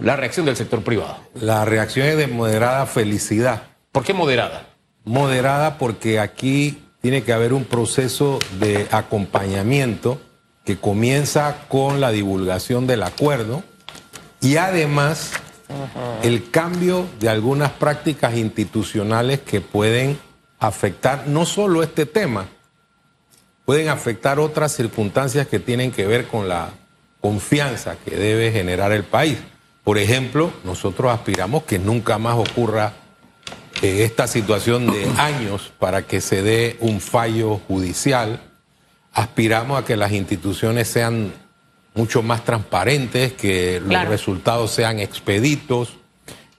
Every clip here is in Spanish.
la reacción del sector privado. La reacción es de moderada felicidad. ¿Por qué moderada? Moderada porque aquí tiene que haber un proceso de acompañamiento que comienza con la divulgación del acuerdo y además el cambio de algunas prácticas institucionales que pueden afectar no solo este tema, pueden afectar otras circunstancias que tienen que ver con la confianza que debe generar el país. Por ejemplo, nosotros aspiramos que nunca más ocurra eh, esta situación de años para que se dé un fallo judicial. Aspiramos a que las instituciones sean mucho más transparentes, que los resultados sean expeditos,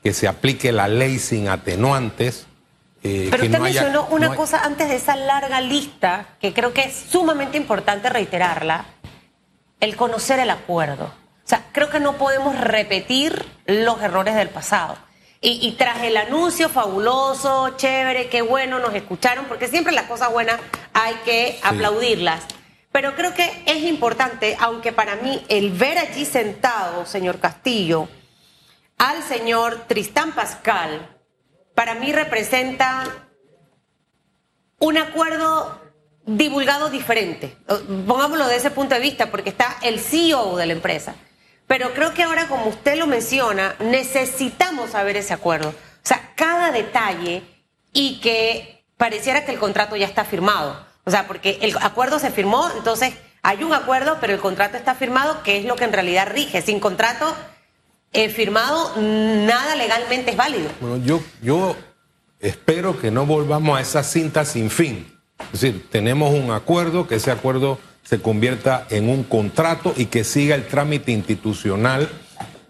que se aplique la ley sin atenuantes. Eh, Pero usted mencionó una cosa antes de esa larga lista, que creo que es sumamente importante reiterarla, el conocer el acuerdo. Sea, creo que no podemos repetir los errores del pasado. Y, tras el anuncio fabuloso, chévere, qué bueno, nos escucharon, porque siempre las cosas buenas hay que aplaudirlas. Pero creo que es importante, aunque para mí el ver allí sentado, señor Castillo, al señor Tristán Pascal, para mí representa un acuerdo divulgado diferente. Pongámoslo de ese punto de vista, porque está el CEO de la empresa pero creo que ahora, como usted lo menciona, necesitamos saber ese acuerdo. O sea, cada detalle y que pareciera que el contrato ya está firmado. O sea, porque el acuerdo se firmó, entonces hay un acuerdo, pero el contrato está firmado, que es lo que en realidad rige. Sin contrato eh, firmado, nada legalmente es válido. Bueno, yo, yo espero que no volvamos a esa cinta sin fin. Es decir, tenemos un acuerdo, que ese acuerdo se convierta en un contrato y que siga el trámite institucional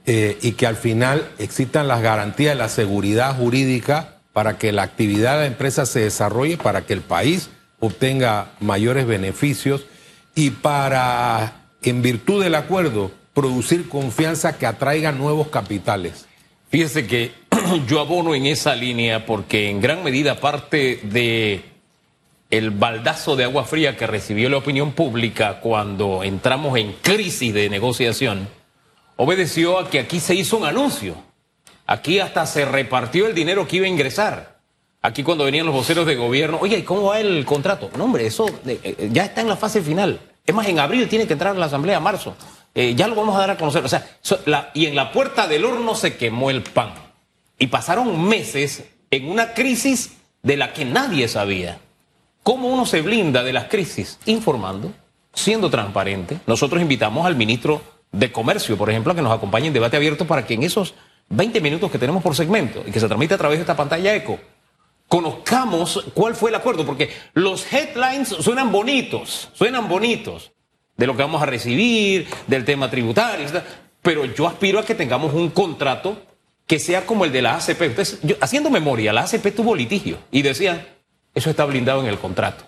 eh, y que al final existan las garantías de la seguridad jurídica para que la actividad de la empresa se desarrolle, para que el país obtenga mayores beneficios y para, en virtud del acuerdo, producir confianza que atraiga nuevos capitales. Fíjese que yo abono en esa línea porque en gran medida parte de el baldazo de agua fría que recibió la opinión pública cuando entramos en crisis de negociación obedeció a que aquí se hizo un anuncio. Aquí hasta se repartió el dinero que iba a ingresar. Aquí cuando venían los voceros de gobierno, oye, ¿y cómo va el contrato? No, hombre, eso eh, eh, ya está en la fase final. Es más, en abril tiene que entrar a la Asamblea, marzo. Eh, ya lo vamos a dar a conocer. O sea, y en la puerta del horno se quemó el pan. Y pasaron meses en una crisis de la que nadie sabía. ¿Cómo uno se blinda de las crisis? Informando, siendo transparente. Nosotros invitamos al ministro de Comercio, por ejemplo, a que nos acompañe en debate abierto para que en esos 20 minutos que tenemos por segmento y que se transmite a través de esta pantalla eco, conozcamos cuál fue el acuerdo, porque los headlines suenan bonitos, suenan bonitos de lo que vamos a recibir, del tema tributario, pero yo aspiro a que tengamos un contrato que sea como el de la ACP. Yo, haciendo memoria, la ACP tuvo litigio y decían, eso está blindado en el contrato.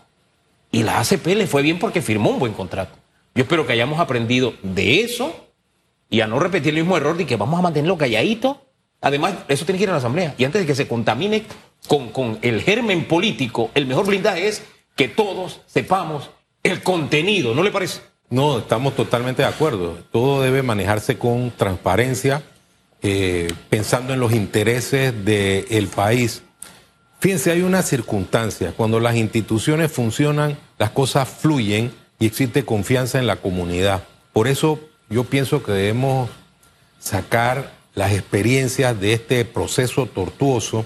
Y la ACP le fue bien porque firmó un buen contrato. Yo espero que hayamos aprendido de eso y a no repetir el mismo error de que vamos a mantenerlo calladito. Además, eso tiene que ir a la Asamblea. Y antes de que se contamine con, con el germen político, el mejor blindaje es que todos sepamos el contenido, ¿no le parece? No, estamos totalmente de acuerdo. Todo debe manejarse con transparencia, eh, pensando en los intereses del país. Fíjense, hay una circunstancia, cuando las instituciones funcionan, las cosas fluyen y existe confianza en la comunidad. Por eso yo pienso que debemos sacar las experiencias de este proceso tortuoso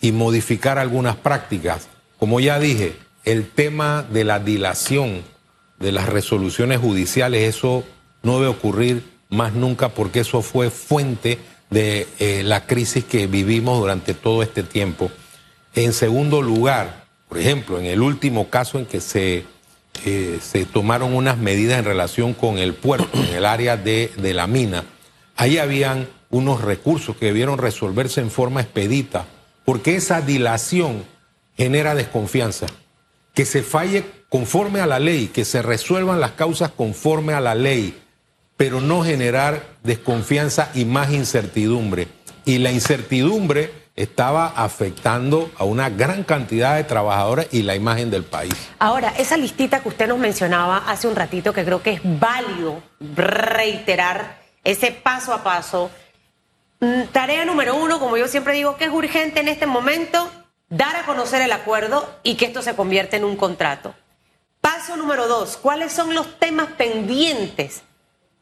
y modificar algunas prácticas. Como ya dije, el tema de la dilación de las resoluciones judiciales, eso no debe ocurrir más nunca porque eso fue fuente de eh, la crisis que vivimos durante todo este tiempo. En segundo lugar, por ejemplo, en el último caso en que se, eh, se tomaron unas medidas en relación con el puerto, en el área de, de la mina, ahí habían unos recursos que debieron resolverse en forma expedita, porque esa dilación genera desconfianza. Que se falle conforme a la ley, que se resuelvan las causas conforme a la ley, pero no generar desconfianza y más incertidumbre. Y la incertidumbre estaba afectando a una gran cantidad de trabajadores y la imagen del país. Ahora, esa listita que usted nos mencionaba hace un ratito, que creo que es válido reiterar ese paso a paso, mm, tarea número uno, como yo siempre digo, que es urgente en este momento, dar a conocer el acuerdo y que esto se convierta en un contrato. Paso número dos, ¿cuáles son los temas pendientes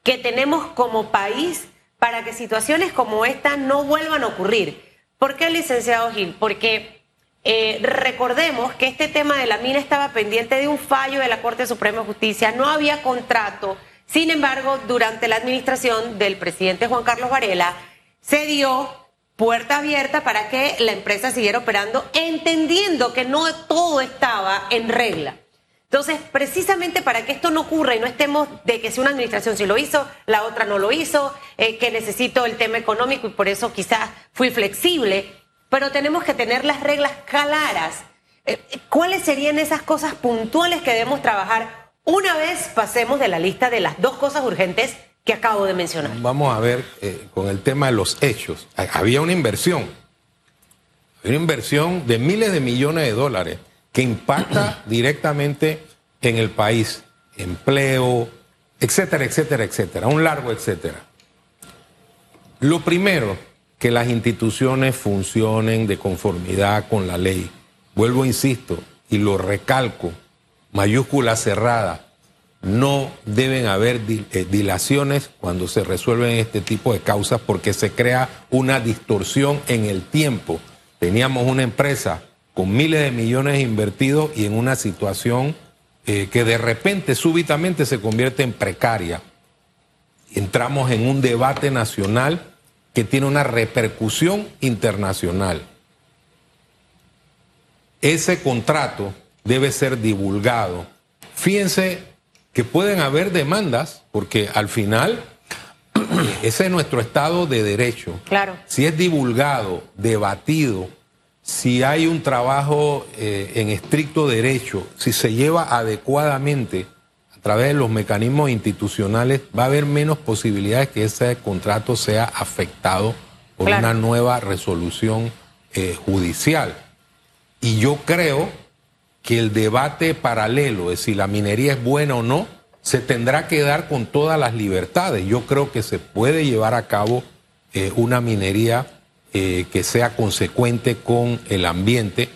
que tenemos como país para que situaciones como esta no vuelvan a ocurrir? ¿Por qué, licenciado Gil? Porque eh, recordemos que este tema de la mina estaba pendiente de un fallo de la Corte Suprema de Justicia, no había contrato. Sin embargo, durante la administración del presidente Juan Carlos Varela, se dio puerta abierta para que la empresa siguiera operando, entendiendo que no todo estaba en regla. Entonces, precisamente para que esto no ocurra y no estemos de que si una administración sí lo hizo, la otra no lo hizo, eh, que necesito el tema económico y por eso quizás fui flexible, pero tenemos que tener las reglas claras. Eh, ¿Cuáles serían esas cosas puntuales que debemos trabajar una vez pasemos de la lista de las dos cosas urgentes que acabo de mencionar? Vamos a ver eh, con el tema de los hechos. Había una inversión, una inversión de miles de millones de dólares que impacta directamente en el país, empleo, etcétera, etcétera, etcétera, un largo etcétera. Lo primero, que las instituciones funcionen de conformidad con la ley. Vuelvo, insisto, y lo recalco, mayúscula cerrada, no deben haber eh, dilaciones cuando se resuelven este tipo de causas porque se crea una distorsión en el tiempo. Teníamos una empresa con miles de millones invertidos y en una situación eh, que de repente, súbitamente se convierte en precaria. Entramos en un debate nacional que tiene una repercusión internacional. Ese contrato debe ser divulgado. Fíjense que pueden haber demandas, porque al final ese es nuestro estado de derecho. Claro. Si es divulgado, debatido, si hay un trabajo eh, en estricto derecho, si se lleva adecuadamente a través de los mecanismos institucionales, va a haber menos posibilidades que ese contrato sea afectado por una nueva resolución eh, judicial. Y yo creo que el debate paralelo de si la minería es buena o no se tendrá que dar con todas las libertades. Yo creo que se puede llevar a cabo eh, una minería eh, que sea consecuente con el ambiente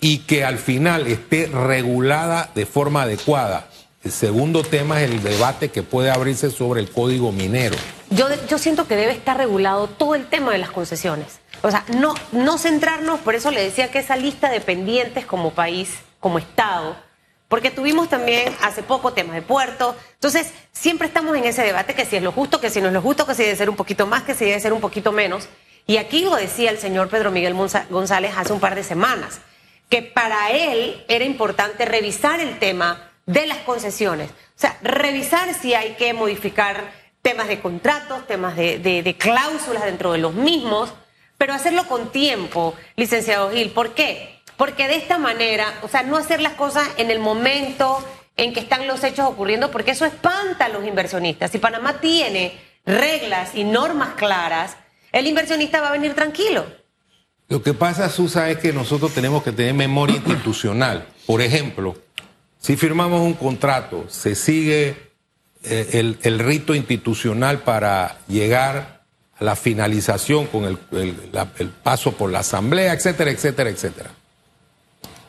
y que al final esté regulada de forma adecuada. El segundo tema es el debate que puede abrirse sobre el código minero. Yo, yo siento que debe estar regulado todo el tema de las concesiones. O sea, no, no centrarnos, por eso le decía que esa lista de pendientes como país como Estado, porque tuvimos también hace poco temas de puerto. Entonces, siempre estamos en ese debate que si es lo justo, que si no es lo justo, que si debe ser un poquito más, que si debe ser un poquito menos. Y aquí lo decía el señor Pedro Miguel González hace un par de semanas, que para él era importante revisar el tema de las concesiones. O sea, revisar si hay que modificar temas de contratos, temas de, cláusulas dentro de los mismos, pero hacerlo con tiempo, licenciado Gil. ¿Por qué? Porque de esta manera, o sea, no hacer las cosas en el momento en que están los hechos ocurriendo, porque eso espanta a los inversionistas. Si Panamá tiene reglas y normas claras, el inversionista va a venir tranquilo. Lo que pasa, Susa, es que nosotros tenemos que tener memoria institucional. Por ejemplo, si firmamos un contrato, se sigue eh, el, rito institucional para llegar a la finalización con el paso por la asamblea, etcétera, etcétera, etcétera.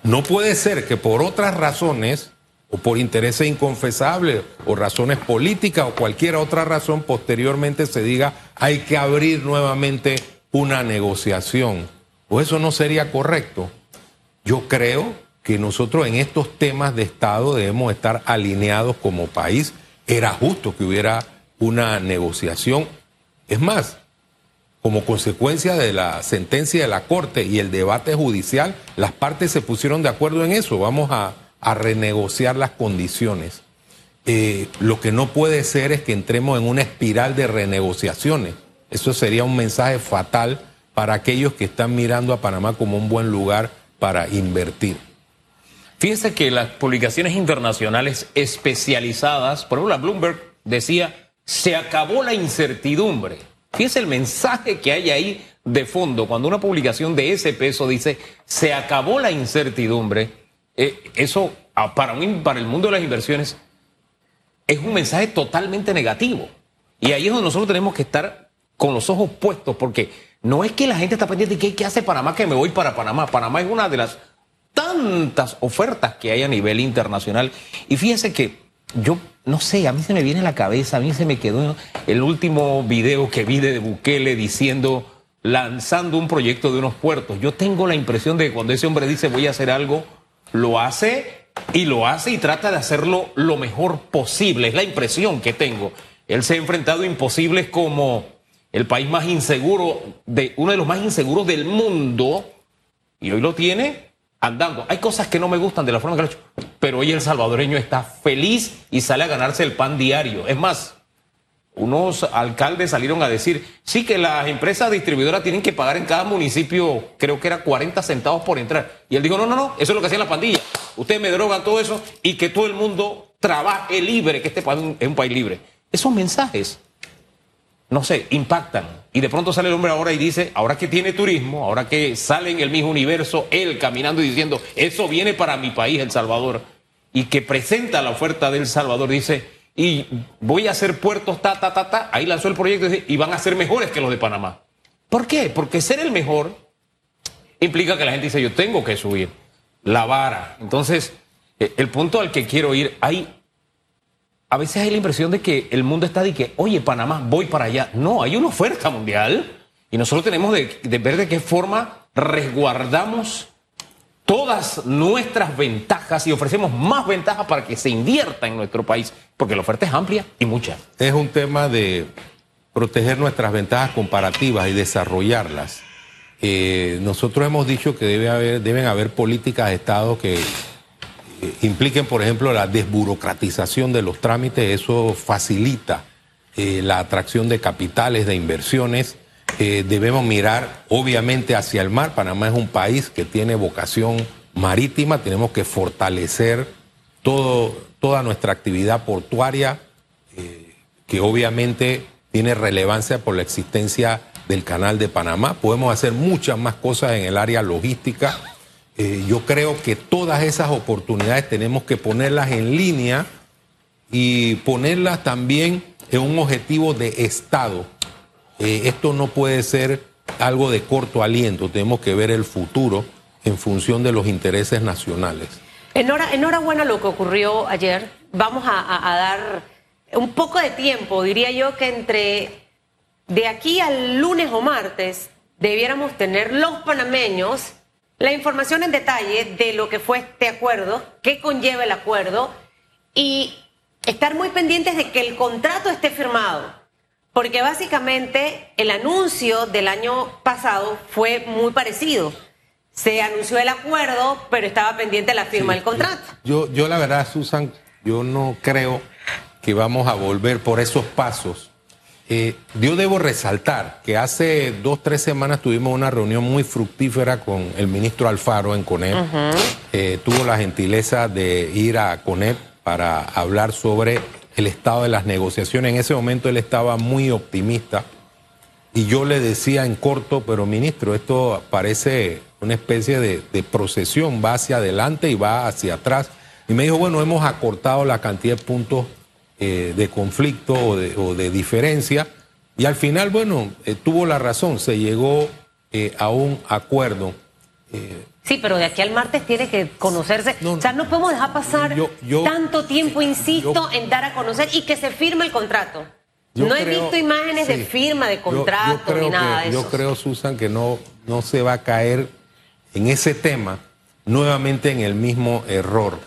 No puede ser que por otras razones, o por intereses inconfesables, o razones políticas, o cualquier otra razón, posteriormente se diga hay que abrir nuevamente una negociación. Pues eso no sería correcto. Yo creo que nosotros en estos temas de Estado debemos estar alineados como país. Era justo que hubiera una negociación. Es más, como consecuencia de la sentencia de la Corte y el debate judicial, las partes se pusieron de acuerdo en eso. Vamos a, renegociar las condiciones. Eh, lo que no puede ser es que entremos en una espiral de renegociaciones. Eso sería un mensaje fatal para aquellos que están mirando a Panamá como un buen lugar para invertir. Fíjense que las publicaciones internacionales especializadas, por ejemplo, la Bloomberg decía, se acabó la incertidumbre. Fíjese el mensaje que hay ahí de fondo cuando una publicación de ese peso dice se acabó la incertidumbre. Eh, eso ah, para, para el mundo de las inversiones es un mensaje totalmente negativo. Y ahí es donde nosotros tenemos que estar con los ojos puestos porque no es que la gente está pendiente de qué, hace Panamá, que me voy para Panamá. Panamá es una de las tantas ofertas que hay a nivel internacional. Y fíjense que yo, no sé, a mí se me viene a la cabeza, a mí se me quedó el último video que vi de Bukele diciendo, lanzando un proyecto de unos puertos. Yo tengo la impresión de que cuando ese hombre dice voy a hacer algo, lo hace y lo hace y trata de hacerlo lo mejor posible. Es la impresión que tengo. Él se ha enfrentado a imposibles como el país más inseguro, de, uno de los más inseguros del mundo, y hoy lo tiene andando. Hay cosas que no me gustan de la forma que lo ha hecho, pero hoy el salvadoreño está feliz y sale a ganarse el pan diario. Es más, unos alcaldes salieron a decir, sí que las empresas distribuidoras tienen que pagar en cada municipio, creo que era 40 centavos por entrar. Y él dijo, no, no, no, eso es lo que hacían las pandillas. Ustedes me drogan todo eso y que todo el mundo trabaje libre, que este país es un país libre. Esos mensajes, no sé, impactan. Y de pronto sale el hombre ahora y dice, ahora que tiene turismo, ahora que sale en el mismo universo, él caminando y diciendo, eso viene para mi país, El Salvador, y que presenta la oferta del Salvador, dice, y voy a hacer puertos, ta, ta, ta, ta, ahí lanzó el proyecto y van a ser mejores que los de Panamá. ¿Por qué? Porque ser el mejor implica que la gente dice, yo tengo que subir la vara. Entonces, eh, el punto al que quiero ir, hay, a veces hay la impresión de que el mundo está de que, oye, Panamá, voy para allá. No, hay una oferta mundial y nosotros tenemos de, de ver de qué forma resguardamos todas nuestras ventajas y ofrecemos más ventajas para que se invierta en nuestro país, porque la oferta es amplia y mucha. Es un tema de proteger nuestras ventajas comparativas y desarrollarlas. Eh, nosotros hemos dicho que debe haber, deben haber políticas de Estado que eh, impliquen, por ejemplo, la desburocratización de los trámites, eso facilita eh, la atracción de capitales, de inversiones debemos mirar obviamente hacia el mar. Panamá es un país que tiene vocación marítima, tenemos que fortalecer todo, toda nuestra actividad portuaria, eh, que obviamente tiene relevancia por la existencia del canal de Panamá. Podemos hacer muchas más cosas en el área logística. Eh, yo creo que todas esas oportunidades tenemos que ponerlas en línea y ponerlas también en un objetivo de Estado eh, esto no puede ser algo de corto aliento, tenemos que ver el futuro en función de los intereses nacionales. enhorabuena lo que ocurrió ayer. Vamos a, dar un poco de tiempo, diría yo que entre de aquí al lunes o martes debiéramos tener los panameños la información en detalle de lo que fue este acuerdo, qué conlleva el acuerdo y estar muy pendientes de que el contrato esté firmado porque básicamente el anuncio del año pasado fue muy parecido. Se anunció el acuerdo, pero estaba pendiente la firma del contrato. Yo, yo la verdad, Susan, yo no creo que vamos a volver por esos pasos. Eh, yo debo resaltar que hace dos, tres semanas tuvimos una reunión muy fructífera con el ministro Alfaro en CONEP. Eh, tuvo la gentileza de ir a CONEP para hablar sobre el estado de las negociaciones. En ese momento él estaba muy optimista y yo le decía en corto, pero ministro, esto parece una especie de, procesión, va hacia adelante y va hacia atrás. Y me dijo, bueno, hemos acortado la cantidad de puntos eh, de conflicto o de, diferencia. Y al final, bueno, eh, tuvo la razón, se llegó eh, a un acuerdo. Sí, pero de aquí al martes tiene que conocerse. o sea, no podemos dejar pasar tanto tiempo, insisto, en dar a conocer y que se firme el contrato. No he visto imágenes de firma de contrato ni nada de eso. Yo creo, Susan, que no, no se va a caer en ese tema nuevamente en el mismo error.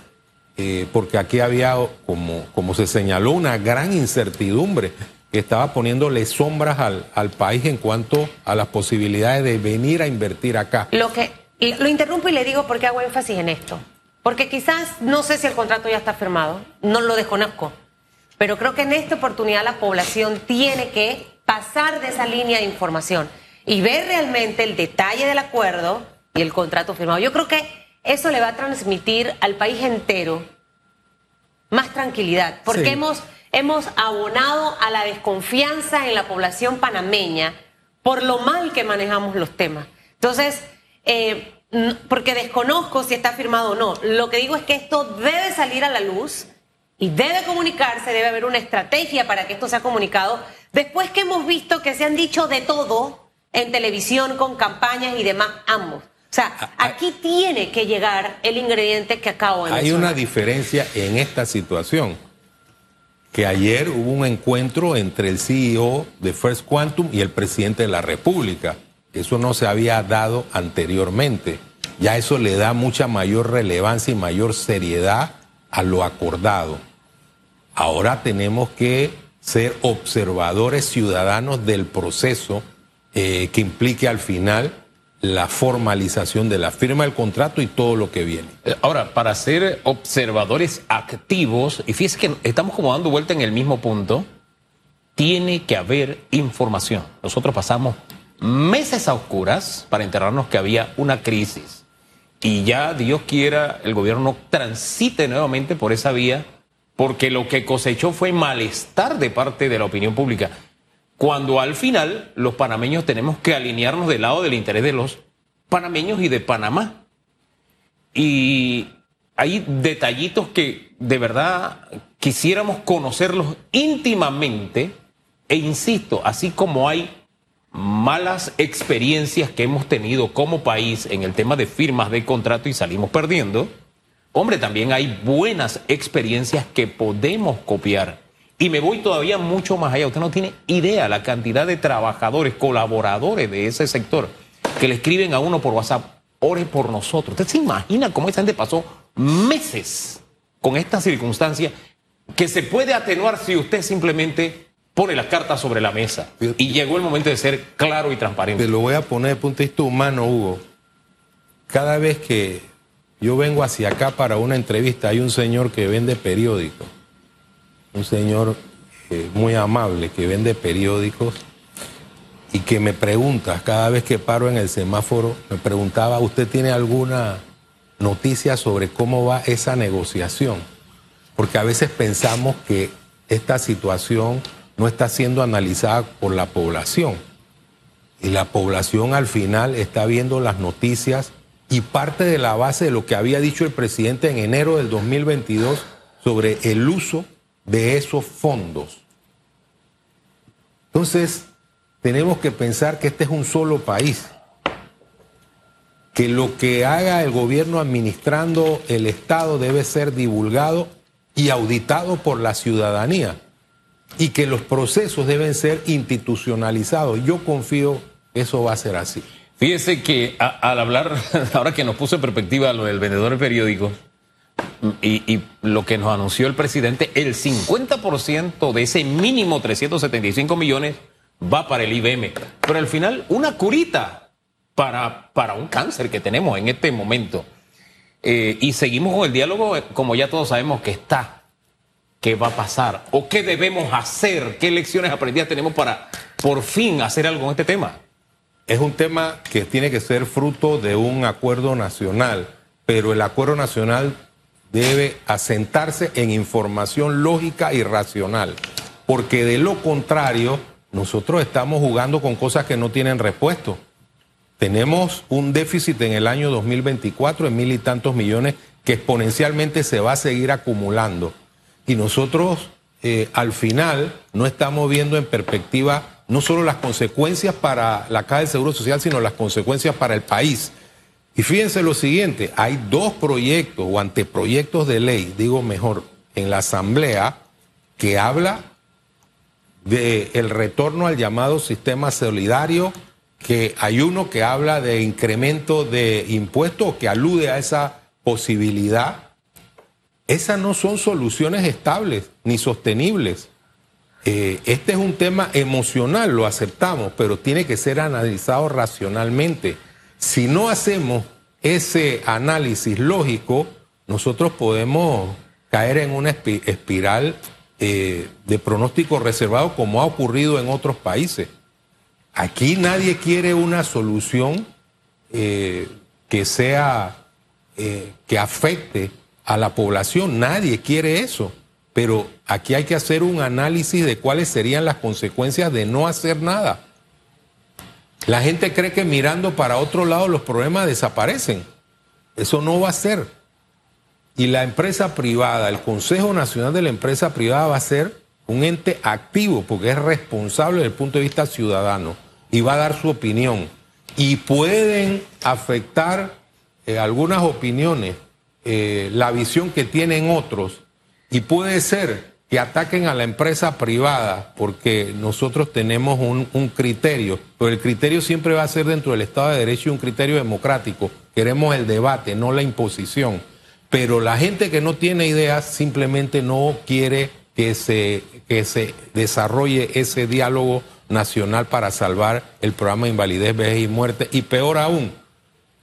Eh, porque aquí había, como, como se señaló, una gran incertidumbre que estaba poniéndole sombras al, al país en cuanto a las posibilidades de venir a invertir acá. Lo que lo interrumpo y le digo por qué hago énfasis en esto. Porque quizás no sé si el contrato ya está firmado, no lo desconozco, pero creo que en esta oportunidad la población tiene que pasar de esa línea de información y ver realmente el detalle del acuerdo y el contrato firmado. Yo creo que eso le va a transmitir al país entero más tranquilidad, porque hemos, hemos abonado a la desconfianza en la población panameña por lo mal que manejamos los temas. Entonces, eh, porque desconozco si está firmado o no. Lo que digo es que esto debe salir a la luz y debe comunicarse, debe haber una estrategia para que esto sea comunicado, después que hemos visto que se han dicho de todo en televisión con campañas y demás ambos. O sea, ah, ah. aquí tiene que llegar el ingrediente que acabo de Hay una diferencia en esta situación, que ayer hubo un encuentro entre el CEO de First Quantum y el presidente de la República. Eso no se había dado anteriormente. Ya eso le da mucha mayor relevancia y mayor seriedad a lo acordado. Ahora tenemos que ser observadores ciudadanos del proceso eh, que implique al final la formalización de la firma del contrato y todo lo que viene. Eh, ahora, para ser observadores activos, y fíjese que estamos como dando vuelta en el mismo punto, tiene que haber información. Nosotros pasamos meses a oscuras para enterarnos que había una crisis. Y ya Dios quiera, el gobierno transite nuevamente por esa vía porque lo que cosechó fue malestar de parte de la opinión pública. Cuando al final los panameños tenemos que alinearnos del lado del interés de los panameños y de Panamá. Y hay detallitos que de verdad quisiéramos conocerlos íntimamente e insisto, así como hay malas experiencias que hemos tenido como país en el tema de firmas de contrato y salimos perdiendo, Hombre, también hay buenas experiencias que podemos copiar. Y me voy todavía mucho más allá. Usted no tiene idea la cantidad de trabajadores, colaboradores de ese sector que le escriben a uno por WhatsApp, ore por nosotros. ¿Usted se imagina cómo esa gente pasó meses con esta circunstancia que se puede atenuar si usted simplemente pone las cartas sobre la mesa? Y llegó el momento de ser claro y transparente. Te lo voy a poner de punto de vista humano, Hugo. Cada vez que yo vengo hacia acá para una entrevista. Hay un señor que vende periódicos, un señor eh, muy amable que vende periódicos y que me pregunta, cada vez que paro en el semáforo, me preguntaba, ¿usted tiene alguna noticia sobre cómo va esa negociación? Porque a veces pensamos que esta situación no está siendo analizada por la población. Y la población al final está viendo las noticias y parte de la base de lo que había dicho el presidente en enero del 2022 sobre el uso de esos fondos. Entonces, tenemos que pensar que este es un solo país, que lo que haga el gobierno administrando el Estado debe ser divulgado y auditado por la ciudadanía y que los procesos deben ser institucionalizados. Yo confío que eso va a ser así. Fíjese que al hablar, ahora que nos puso en perspectiva lo del vendedor de periódicos y, lo que nos anunció el presidente, el 50% de ese mínimo 375 millones va para el IBM. Pero al final, una curita para, para un cáncer que tenemos en este momento. Eh, y seguimos con el diálogo, eh, como ya todos sabemos que está. ¿Qué va a pasar? ¿O qué debemos hacer? ¿Qué lecciones aprendidas tenemos para por fin hacer algo en este tema? es un tema que tiene que ser fruto de un acuerdo nacional, pero el acuerdo nacional debe asentarse en información lógica y racional, porque de lo contrario, nosotros estamos jugando con cosas que no tienen repuesto. Tenemos un déficit en el año 2024 de mil y tantos millones que exponencialmente se va a seguir acumulando. Y nosotros eh, al final no estamos viendo en perspectiva no solo las consecuencias para la Caja del Seguro Social, sino las consecuencias para el país. Y fíjense lo siguiente, hay dos proyectos o anteproyectos de ley, digo mejor, en la Asamblea que habla del el retorno al llamado sistema solidario, que hay uno que habla de incremento de impuestos que alude a esa posibilidad. Esas no son soluciones estables ni sostenibles. Eh, este es un tema emocional, lo aceptamos, pero tiene que ser analizado racionalmente. Si no hacemos ese análisis lógico, nosotros podemos caer en una espiral eh, de pronóstico reservado como ha ocurrido en otros países. Aquí nadie quiere una solución eh, que sea, que afecte a la población, nadie quiere eso. Pero aquí hay que hacer un análisis de cuáles serían las consecuencias de no hacer nada. La gente cree que mirando para otro lado los problemas desaparecen. Eso no va a ser. Y la empresa privada, el Consejo Nacional de la Empresa Privada va a ser un ente activo porque es responsable desde el punto de vista ciudadano y va a dar su opinión. Y pueden afectar eh, algunas opiniones, eh, la visión que tienen otros, y puede ser que ataquen a la empresa privada porque nosotros tenemos un, criterio, pero el criterio siempre va a ser dentro del Estado de Derecho y un criterio democrático. Queremos el debate, no la imposición. Pero la gente que no tiene ideas simplemente no quiere que se, que se desarrolle ese diálogo nacional para salvar el programa de invalidez, vejez y muerte. Y peor aún,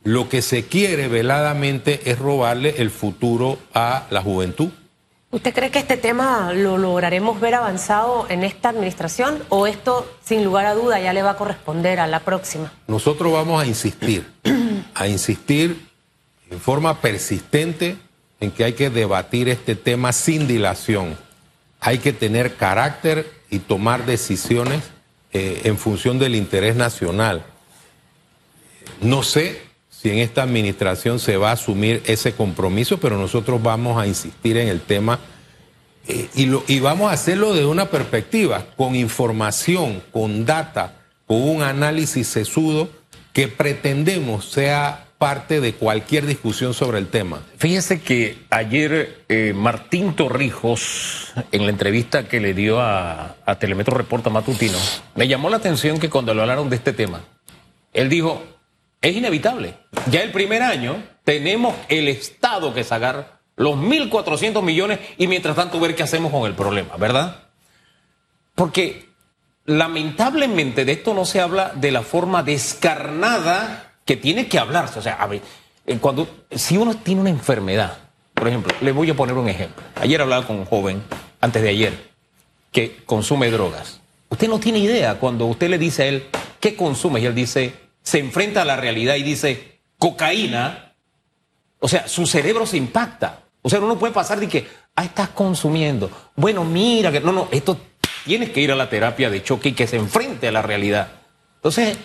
lo que se quiere veladamente es robarle el futuro a la juventud. ¿Usted cree que este tema lo lograremos ver avanzado en esta administración o esto, sin lugar a duda, ya le va a corresponder a la próxima? Nosotros vamos a insistir, a insistir en forma persistente en que hay que debatir este tema sin dilación. Hay que tener carácter y tomar decisiones eh, en función del interés nacional. No sé si en esta administración se va a asumir ese compromiso, pero nosotros vamos a insistir en el tema eh, y, vamos a hacerlo de una perspectiva, con información, con data, con un análisis sesudo que pretendemos sea parte de cualquier discusión sobre el tema. Fíjese que ayer eh, Martín Torrijos, en la entrevista que le dio a, a Telemetro Reporta Matutino, me llamó la atención que cuando lo hablaron de este tema, él dijo, es inevitable. Ya el primer año tenemos el Estado que sacar los 1.400 millones y mientras tanto ver qué hacemos con el problema, ¿verdad? Porque lamentablemente de esto no se habla de la forma descarnada que tiene que hablarse. O sea, a ver, eh, cuando, si uno tiene una enfermedad, por ejemplo, le voy a poner un ejemplo. Ayer hablaba con un joven, antes de ayer, que consume drogas. Usted no tiene idea cuando usted le dice a él qué consume y él dice, se enfrenta a la realidad y dice cocaína, o sea, su cerebro se impacta. O sea, uno puede pasar de que, ah, estás consumiendo. Bueno, mira, que no, no, esto tienes que ir a la terapia de choque y que se enfrente a la realidad. Entonces,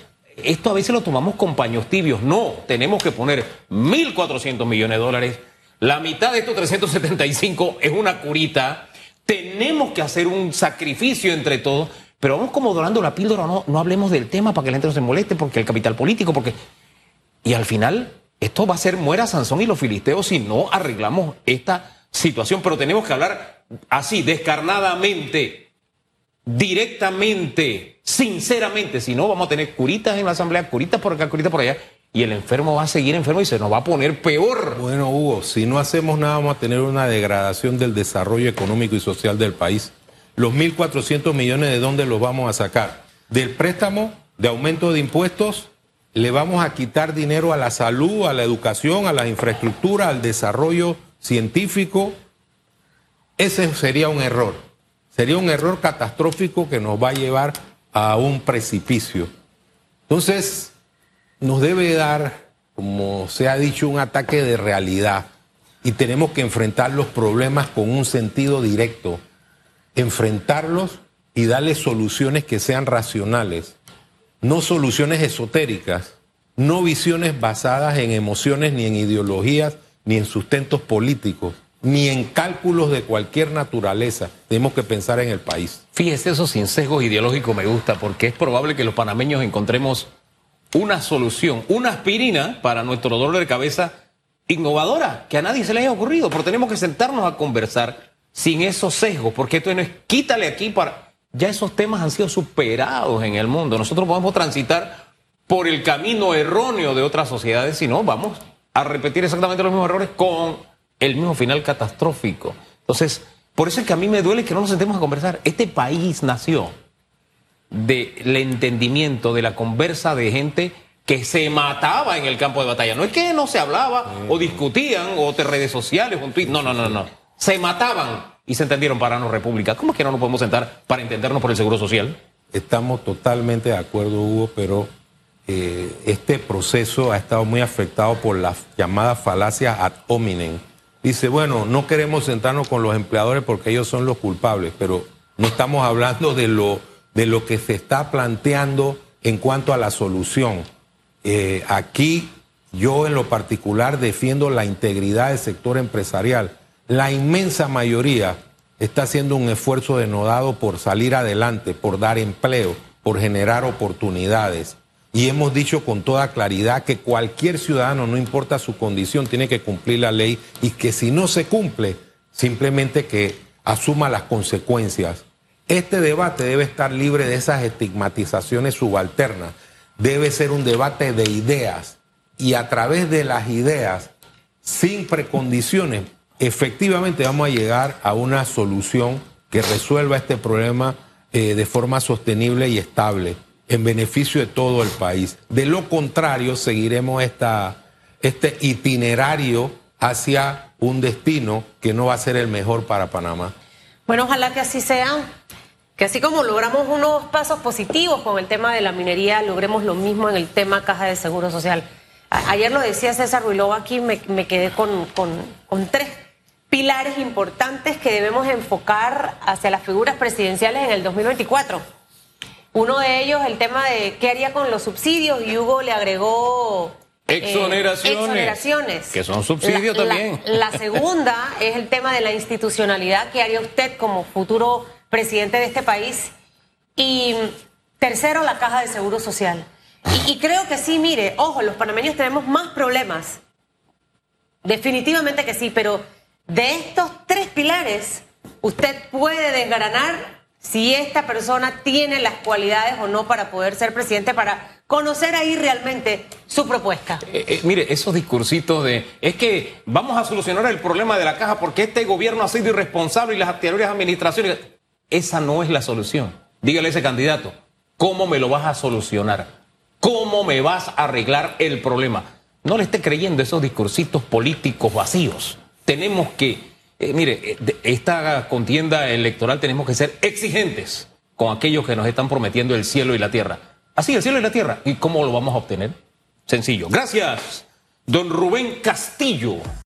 esto a veces lo tomamos con paños tibios. No, tenemos que poner 1.400 millones de dólares. La mitad de estos 375 es una curita. Tenemos que hacer un sacrificio entre todos. Pero vamos como dorando la píldora, no, no hablemos del tema para que la gente no se moleste, porque el capital político, porque... Y al final, esto va a ser muera Sansón y los filisteos si no arreglamos esta situación. Pero tenemos que hablar así, descarnadamente directamente, sinceramente, si no vamos a tener curitas en la asamblea, curitas por acá, curitas por allá, y el enfermo va a seguir enfermo y se nos va a poner peor. Bueno, Hugo, si no hacemos nada vamos a tener una degradación del desarrollo económico y social del país. Los 1.400 millones de dónde los vamos a sacar? Del préstamo, de aumento de impuestos, le vamos a quitar dinero a la salud, a la educación, a la infraestructura, al desarrollo científico. Ese sería un error. Sería un error catastrófico que nos va a llevar a un precipicio. Entonces, nos debe dar, como se ha dicho, un ataque de realidad y tenemos que enfrentar los problemas con un sentido directo, enfrentarlos y darles soluciones que sean racionales, no soluciones esotéricas, no visiones basadas en emociones ni en ideologías ni en sustentos políticos ni en cálculos de cualquier naturaleza. Tenemos que pensar en el país. Fíjese, eso sin sesgo ideológico me gusta, porque es probable que los panameños encontremos una solución, una aspirina para nuestro dolor de cabeza innovadora, que a nadie se le haya ocurrido, pero tenemos que sentarnos a conversar sin esos sesgos, porque esto no es quítale aquí para... Ya esos temas han sido superados en el mundo. Nosotros podemos transitar por el camino erróneo de otras sociedades, si no, vamos a repetir exactamente los mismos errores con el mismo final catastrófico. Entonces, por eso es que a mí me duele que no nos sentemos a conversar. Este país nació del entendimiento, de la conversa de gente que se mataba en el campo de batalla. No es que no se hablaba o discutían o de redes sociales o un tweet. No, no, no, no. Se mataban y se entendieron para no república. ¿Cómo es que no nos podemos sentar para entendernos por el seguro social? Estamos totalmente de acuerdo, Hugo, pero eh, este proceso ha estado muy afectado por las llamadas falacias ad hominem dice, bueno, no queremos sentarnos con los empleadores porque ellos son los culpables, pero no estamos hablando de lo, de lo que se está planteando en cuanto a la solución. Eh, aquí Yo en lo particular defiendo la integridad del sector empresarial. La inmensa mayoría está haciendo un esfuerzo denodado por salir adelante, por dar empleo, por generar oportunidades. Y hemos dicho con toda claridad que cualquier ciudadano, no importa su condición, tiene que cumplir la ley y que si no se cumple, simplemente que asuma las consecuencias. Este debate debe estar libre de esas estigmatizaciones subalternas. Debe ser un debate de ideas y a través de las ideas, sin precondiciones, efectivamente vamos a llegar a una solución que resuelva este problema eh, de forma sostenible y estable en beneficio de todo el país. De lo contrario, seguiremos esta, este itinerario hacia un destino que no va a ser el mejor para Panamá. Bueno, ojalá que así sea, que así como logramos unos pasos positivos con el tema de la minería, logremos lo mismo en el tema caja de seguro social. ayer lo decía César Ruilova aquí, me, quedé con, con tres pilares importantes que debemos enfocar hacia las figuras presidenciales en el 2024 uno de ellos, el tema de qué haría con los subsidios, y Hugo le agregó eh, exoneraciones, Que son subsidios también. La, segunda es el tema de la institucionalidad. ¿Qué haría usted como futuro presidente de este país? Y tercero, la caja de seguro social. Y, y creo que sí, mire, ojo, los panameños tenemos más problemas. Definitivamente que sí, pero de estos tres pilares, usted puede desgranar si esta persona tiene las cualidades o no para poder ser presidente, para conocer ahí realmente su propuesta. Eh, eh, mire, esos discursitos de, es que vamos a solucionar el problema de la caja porque este gobierno ha sido irresponsable y las anteriores administraciones, esa no es la solución. Dígale a ese candidato, ¿cómo me lo vas a solucionar? ¿Cómo me vas a arreglar el problema? No le esté creyendo esos discursitos políticos vacíos. Tenemos que eh, mire, eh, esta contienda electoral tenemos que ser exigentes con aquellos que nos están prometiendo el cielo y la tierra. Así, el cielo y la tierra. ¿Y cómo lo vamos a obtener? Sencillo. Gracias, don Rubén Castillo.